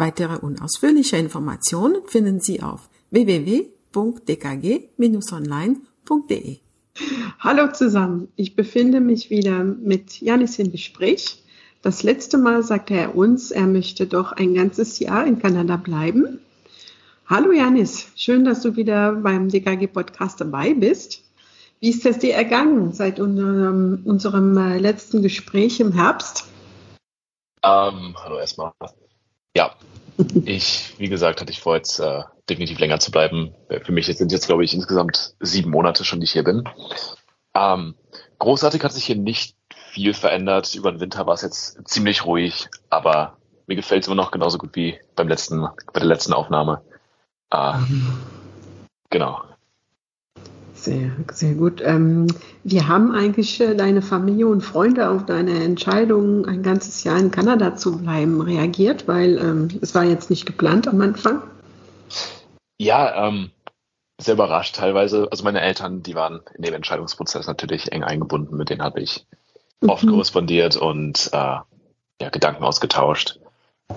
Weitere und ausführliche Informationen finden Sie auf www.dkg-online.de. Hallo zusammen, ich befinde mich wieder mit Janis im Gespräch. Das letzte Mal sagte er uns, er möchte doch ein ganzes Jahr in Kanada bleiben. Hallo Janis, schön, dass du wieder beim DKG Podcast dabei bist. Wie ist es dir ergangen seit unserem, unserem äh, letzten Gespräch im Herbst? Ähm, hallo erstmal. Ich, wie gesagt, hatte ich vor, jetzt äh, definitiv länger zu bleiben. Für mich sind jetzt, glaube ich, insgesamt sieben Monate schon, die ich hier bin. Ähm, großartig hat sich hier nicht viel verändert. Über den Winter war es jetzt ziemlich ruhig, aber mir gefällt es immer noch genauso gut wie beim letzten, bei der letzten Aufnahme. Äh, genau. Sehr, sehr gut. Ähm, wie haben eigentlich äh, deine Familie und Freunde auf deine Entscheidung, ein ganzes Jahr in Kanada zu bleiben, reagiert? Weil ähm, es war jetzt nicht geplant am Anfang. Ja, ähm, sehr überrascht teilweise. Also meine Eltern, die waren in dem Entscheidungsprozess natürlich eng eingebunden. Mit denen habe ich oft Mhm. korrespondiert und äh, ja, Gedanken ausgetauscht.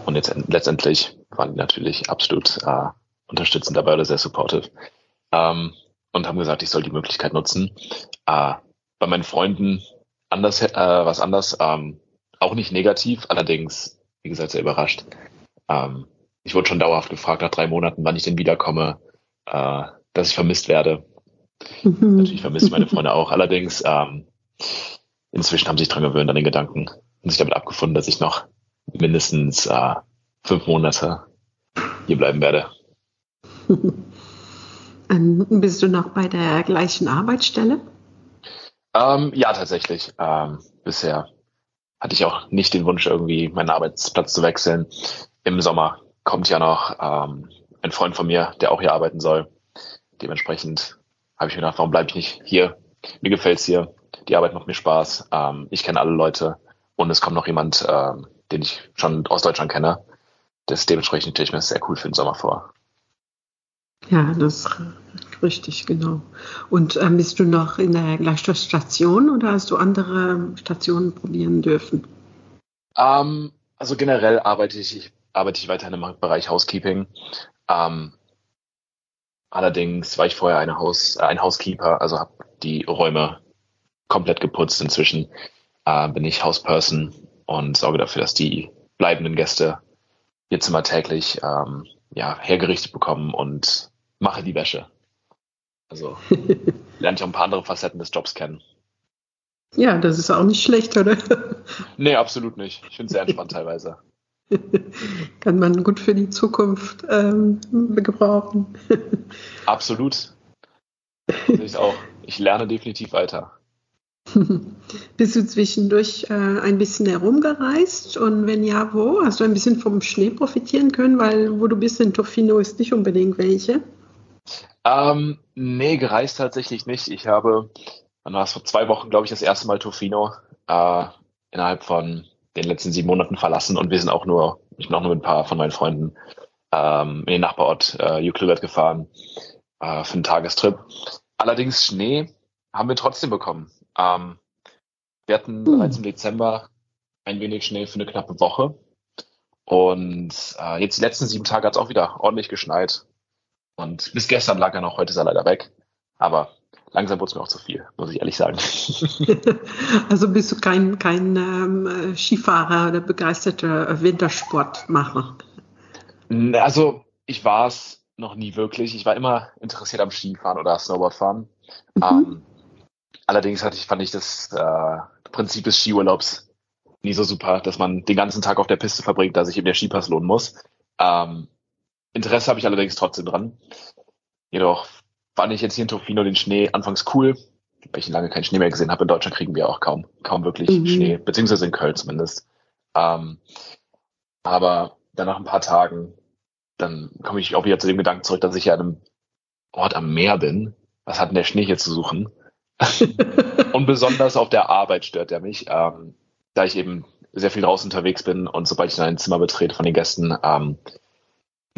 Und jetzt letztendlich waren die natürlich absolut äh, unterstützend dabei oder sehr supportive. Ähm, und haben gesagt, ich soll die Möglichkeit nutzen. Äh, bei meinen Freunden anders, äh, was anders, ähm, auch nicht negativ, allerdings, wie gesagt, sehr überrascht. Ähm, ich wurde schon dauerhaft gefragt nach drei Monaten, wann ich denn wiederkomme, äh, dass ich vermisst werde. Mhm. Natürlich vermisse ich meine Freunde auch. Allerdings, ähm, inzwischen haben sie sich dran gewöhnt an den Gedanken und sich damit abgefunden, dass ich noch mindestens äh, fünf Monate hier bleiben werde. Ähm, bist du noch bei der gleichen Arbeitsstelle? Ähm, ja, tatsächlich. Ähm, bisher hatte ich auch nicht den Wunsch, irgendwie meinen Arbeitsplatz zu wechseln. Im Sommer kommt ja noch ähm, ein Freund von mir, der auch hier arbeiten soll. Dementsprechend habe ich mir gedacht, warum bleibe ich nicht hier? Mir gefällt's hier. Die Arbeit macht mir Spaß. Ähm, ich kenne alle Leute und es kommt noch jemand, ähm, den ich schon aus Deutschland kenne. Das dementsprechend stelle ich mir sehr cool für den Sommer vor. Ja, das ist richtig, genau. Und ähm, bist du noch in der gleichen Station oder hast du andere Stationen probieren dürfen? Ähm, also generell arbeite ich, ich arbeite ich weiterhin im Bereich Housekeeping. Ähm, allerdings war ich vorher eine Haus, äh, ein Housekeeper, also habe die Räume komplett geputzt. Inzwischen äh, bin ich Houseperson und sorge dafür, dass die bleibenden Gäste ihr Zimmer täglich ähm, ja, hergerichtet bekommen und mache die Wäsche. Also lerne ich auch ein paar andere Facetten des Jobs kennen. Ja, das ist auch nicht schlecht, oder? Nee, absolut nicht. Ich finde es sehr entspannt teilweise. Kann man gut für die Zukunft ähm, gebrauchen. Absolut. Ich auch. Ich lerne definitiv weiter. Bist du zwischendurch äh, ein bisschen herumgereist? Und wenn ja, wo? Hast du ein bisschen vom Schnee profitieren können? Weil wo du bist in Tofino ist nicht unbedingt welche. Ähm, nee, gereist tatsächlich nicht. Ich habe, wann war es vor zwei Wochen, glaube ich, das erste Mal Tofino äh, innerhalb von den letzten sieben Monaten verlassen und wir sind auch nur, ich bin auch nur mit ein paar von meinen Freunden ähm, in den Nachbarort äh, Euclid gefahren äh, für einen Tagestrip. Allerdings Schnee haben wir trotzdem bekommen. Ähm, wir hatten Hm. bereits im Dezember ein wenig Schnee für eine knappe Woche. Und äh, jetzt die letzten sieben Tage hat es auch wieder ordentlich geschneit. Und bis gestern lag er noch, heute ist er leider weg. Aber langsam wurde es mir auch zu viel, muss ich ehrlich sagen. also bist du kein, kein ähm, Skifahrer oder begeisterter Wintersportmacher? Also ich war es noch nie wirklich. Ich war immer interessiert am Skifahren oder Snowboardfahren. Mhm. Ähm, allerdings hatte ich, fand ich das äh, Prinzip des Skiurlaubs nie so super, dass man den ganzen Tag auf der Piste verbringt, da sich eben der Skipass lohnen muss. Ähm, Interesse habe ich allerdings trotzdem dran. Jedoch fand ich jetzt hier in Tofino den Schnee anfangs cool, weil ich lange keinen Schnee mehr gesehen habe. In Deutschland kriegen wir auch kaum, kaum wirklich Mhm. Schnee, beziehungsweise in Köln zumindest. Ähm, aber dann nach ein paar Tagen dann komme ich auch wieder zu dem Gedanken zurück, dass ich ja an einem Ort am Meer bin. Was hat denn der Schnee hier zu suchen? und besonders auf der Arbeit stört er mich, ähm, da ich eben sehr viel draußen unterwegs bin und sobald ich dann ein Zimmer betrete von den Gästen, ähm,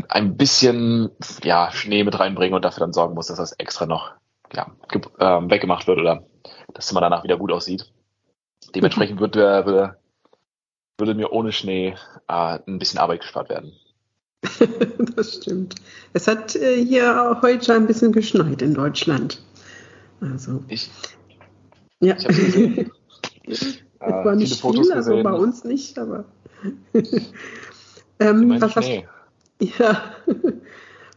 ein bisschen ja, Schnee mit reinbringe und dafür dann sorgen muss, dass das extra noch ja, ähm, weggemacht wird oder das Zimmer danach wieder gut aussieht. Dementsprechend würde, würde, würde mir ohne Schnee äh, ein bisschen Arbeit gespart werden. das stimmt. Es hat äh, hier heute ein bisschen geschneit in Deutschland. Also. Ich, ja. ich gesehen. äh, war nicht viel, also bei uns nicht, aber. ähm, was, hast, ja.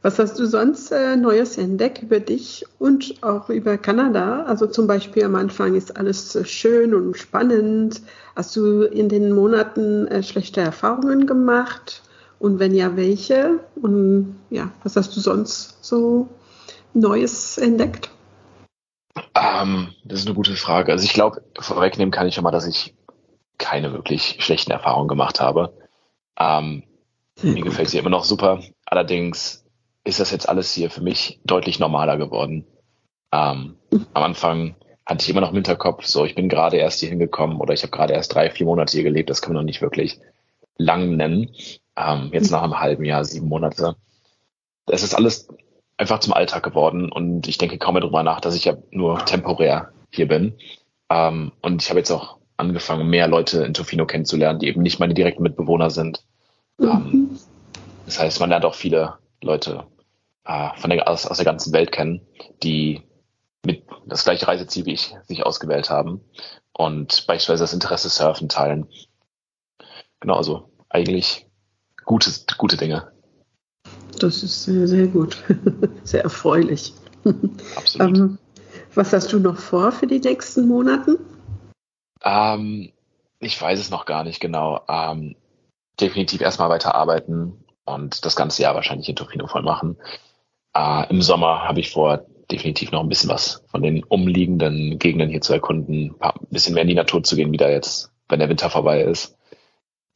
was hast du sonst äh, Neues entdeckt über dich und auch über Kanada? Also zum Beispiel am Anfang ist alles äh, schön und spannend. Hast du in den Monaten äh, schlechte Erfahrungen gemacht? Und wenn ja, welche? Und ja, was hast du sonst so Neues entdeckt? Ähm, das ist eine gute Frage. Also ich glaube, vorwegnehmen kann ich schon mal, dass ich keine wirklich schlechten Erfahrungen gemacht habe. Ähm, mir gefällt sie immer noch super. Allerdings ist das jetzt alles hier für mich deutlich normaler geworden. Ähm, am Anfang hatte ich immer noch im Hinterkopf, so ich bin gerade erst hier hingekommen oder ich habe gerade erst drei, vier Monate hier gelebt. Das kann man noch nicht wirklich lang nennen. Ähm, jetzt nach einem halben Jahr, sieben Monate. Das ist alles einfach zum Alltag geworden und ich denke kaum mehr darüber nach, dass ich ja nur temporär hier bin. Ähm, und ich habe jetzt auch angefangen, mehr Leute in Tofino kennenzulernen, die eben nicht meine direkten Mitbewohner sind. Mhm. Das heißt, man lernt auch viele Leute äh, von der, aus, aus der ganzen Welt kennen, die mit das gleiche Reiseziel wie ich sich ausgewählt haben und beispielsweise das Interesse Surfen teilen. Genau, also eigentlich gute, gute Dinge. Das ist sehr, sehr gut. Sehr erfreulich. Absolut. ähm, was hast du noch vor für die nächsten Monate? Ähm, ich weiß es noch gar nicht genau. Ähm, definitiv erstmal weiter arbeiten und das ganze Jahr wahrscheinlich in Tofino voll machen. Äh, Im Sommer habe ich vor, definitiv noch ein bisschen was von den umliegenden Gegenden hier zu erkunden, ein bisschen mehr in die Natur zu gehen, wieder jetzt, wenn der Winter vorbei ist.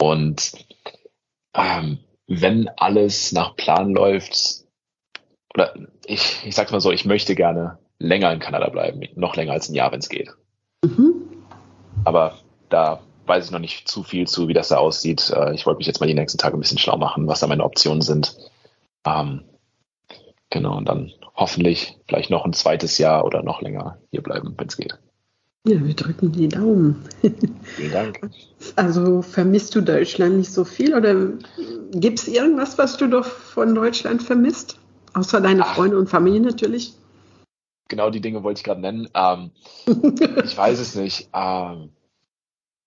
Und ähm, wenn alles nach Plan läuft, oder ich, ich sag's mal so, ich möchte gerne länger in Kanada bleiben, noch länger als ein Jahr, wenn es geht. Mhm. Aber da weiß ich noch nicht zu viel zu, wie das da aussieht. Äh, ich wollte mich jetzt mal die nächsten Tage ein bisschen schlau machen, was da meine Optionen sind. Ähm, genau, und dann hoffentlich vielleicht noch ein zweites Jahr oder noch länger hier bleiben, wenn es geht. Ja, wir drücken die Daumen. Vielen Dank. Also vermisst du Deutschland nicht so viel oder gibt es irgendwas, was du doch von Deutschland vermisst? Außer deine Ach, Freunde und Familie natürlich. Genau die Dinge wollte ich gerade nennen. Ähm, ich weiß es nicht. Ähm,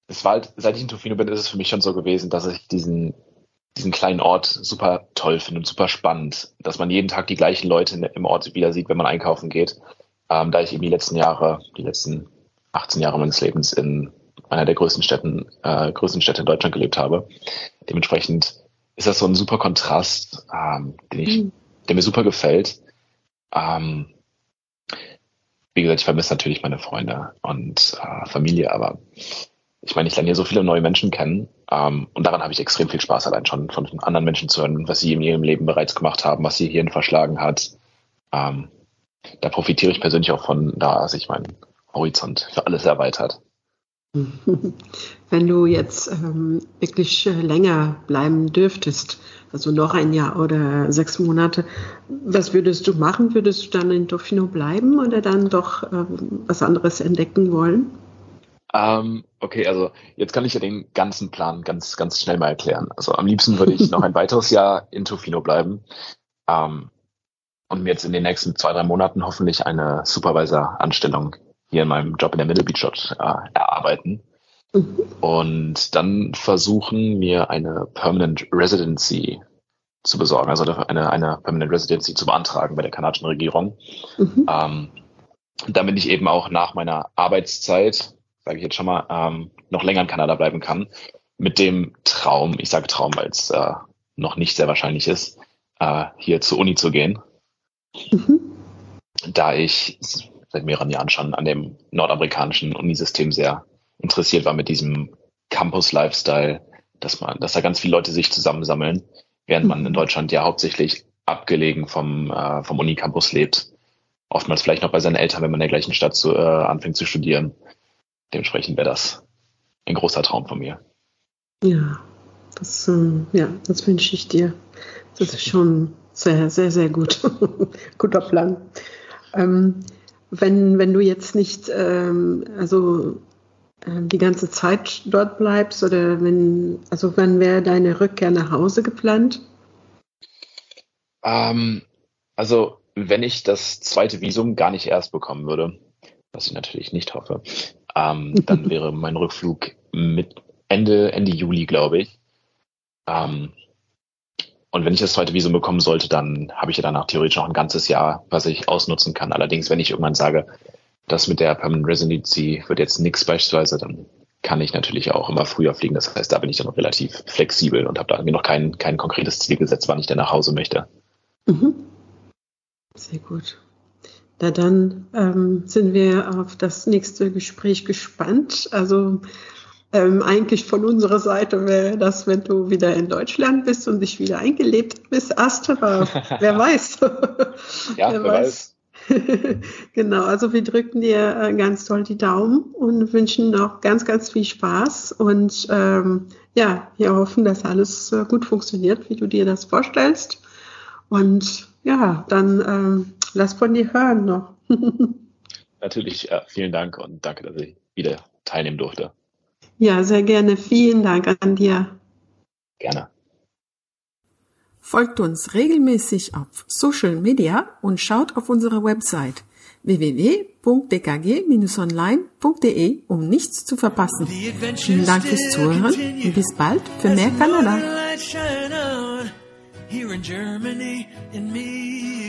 es war halt, seit ich in Tofino bin, ist es für mich schon so gewesen, dass ich diesen, diesen kleinen Ort super toll finde und super spannend, dass man jeden Tag die gleichen Leute im Ort wieder sieht, wenn man einkaufen geht. Ähm, da ich eben die letzten Jahre, die letzten 18 Jahre meines Lebens in einer der größten Städten, äh, größten Städte in Deutschland gelebt habe. Dementsprechend ist das so ein super Kontrast, ähm, den ich, mhm. der mir super gefällt. Ähm, wie gesagt, ich vermisse natürlich meine Freunde und äh, Familie, aber ich meine, ich lerne hier so viele neue Menschen kennen ähm, und daran habe ich extrem viel Spaß, allein schon von anderen Menschen zu hören, was sie in ihrem Leben bereits gemacht haben, was sie hierhin verschlagen hat. Ähm, da profitiere ich persönlich auch von, da sich mein Horizont für alles erweitert. Wenn du jetzt ähm, wirklich äh, länger bleiben dürftest, also noch ein Jahr oder sechs Monate, was würdest du machen? Würdest du dann in Tofino bleiben oder dann doch ähm, was anderes entdecken wollen? Ähm, okay, also jetzt kann ich ja den ganzen Plan ganz, ganz schnell mal erklären. Also am liebsten würde ich noch ein weiteres Jahr in Tofino bleiben ähm, und mir jetzt in den nächsten zwei, drei Monaten hoffentlich eine Supervisor-Anstellung hier in meinem Job in der Middle Beach dort äh, erarbeiten. Und dann versuchen, mir eine Permanent Residency zu besorgen, also eine, eine Permanent Residency zu beantragen bei der kanadischen Regierung. Mhm. Ähm, damit ich eben auch nach meiner Arbeitszeit, sage ich jetzt schon mal, ähm, noch länger in Kanada bleiben kann. Mit dem Traum, ich sage Traum, weil es äh, noch nicht sehr wahrscheinlich ist, äh, hier zur Uni zu gehen. Mhm. Da ich seit mehreren Jahren schon an dem nordamerikanischen Unisystem sehr interessiert war mit diesem Campus-Lifestyle, dass man, dass da ganz viele Leute sich zusammensammeln. während man in Deutschland ja hauptsächlich abgelegen vom, äh, vom Unicampus lebt. Oftmals vielleicht noch bei seinen Eltern, wenn man in der gleichen Stadt zu, äh, anfängt zu studieren. Dementsprechend wäre das ein großer Traum von mir. Ja, das, ähm, ja, das wünsche ich dir. Das ist schon sehr, sehr, sehr gut. Guter Plan. Ähm, wenn, wenn du jetzt nicht, ähm, also äh, die ganze Zeit dort bleibst oder wenn, also wann wäre deine Rückkehr nach Hause geplant? Ähm, also, wenn ich das zweite Visum gar nicht erst bekommen würde, was ich natürlich nicht hoffe, ähm, dann wäre mein Rückflug mit Ende, Ende Juli, glaube ich. Ähm, und wenn ich das zweite Visum bekommen sollte, dann habe ich ja danach theoretisch noch ein ganzes Jahr, was ich ausnutzen kann. Allerdings, wenn ich irgendwann sage, das mit der Permanent Residency wird jetzt nichts beispielsweise, dann kann ich natürlich auch immer früher fliegen. Das heißt, da bin ich dann noch relativ flexibel und habe da mir noch kein, kein konkretes Ziel gesetzt, wann ich denn nach Hause möchte. Mhm. Sehr gut. Na dann ähm, sind wir auf das nächste Gespräch gespannt. Also ähm, eigentlich von unserer Seite wäre das, wenn du wieder in Deutschland bist und dich wieder eingelebt bist, aber wer weiß. ja, wer, wer weiß. genau, also wir drücken dir äh, ganz toll die Daumen und wünschen noch ganz, ganz viel Spaß und ähm, ja, wir hoffen, dass alles äh, gut funktioniert, wie du dir das vorstellst. Und ja, dann ähm, lass von dir hören noch. Natürlich, äh, vielen Dank und danke, dass ich wieder teilnehmen durfte. Ja, sehr gerne. Vielen Dank an dir. Gerne. Folgt uns regelmäßig auf Social Media und schaut auf unsere Website www.dkg-online.de, um nichts zu verpassen. Vielen Dank fürs Zuhören und bis bald für mehr Kanada.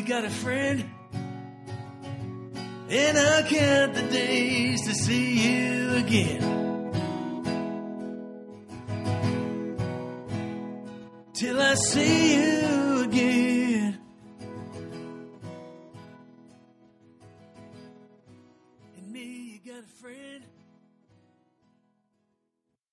Got a friend. And I count the days to see you again. till I see you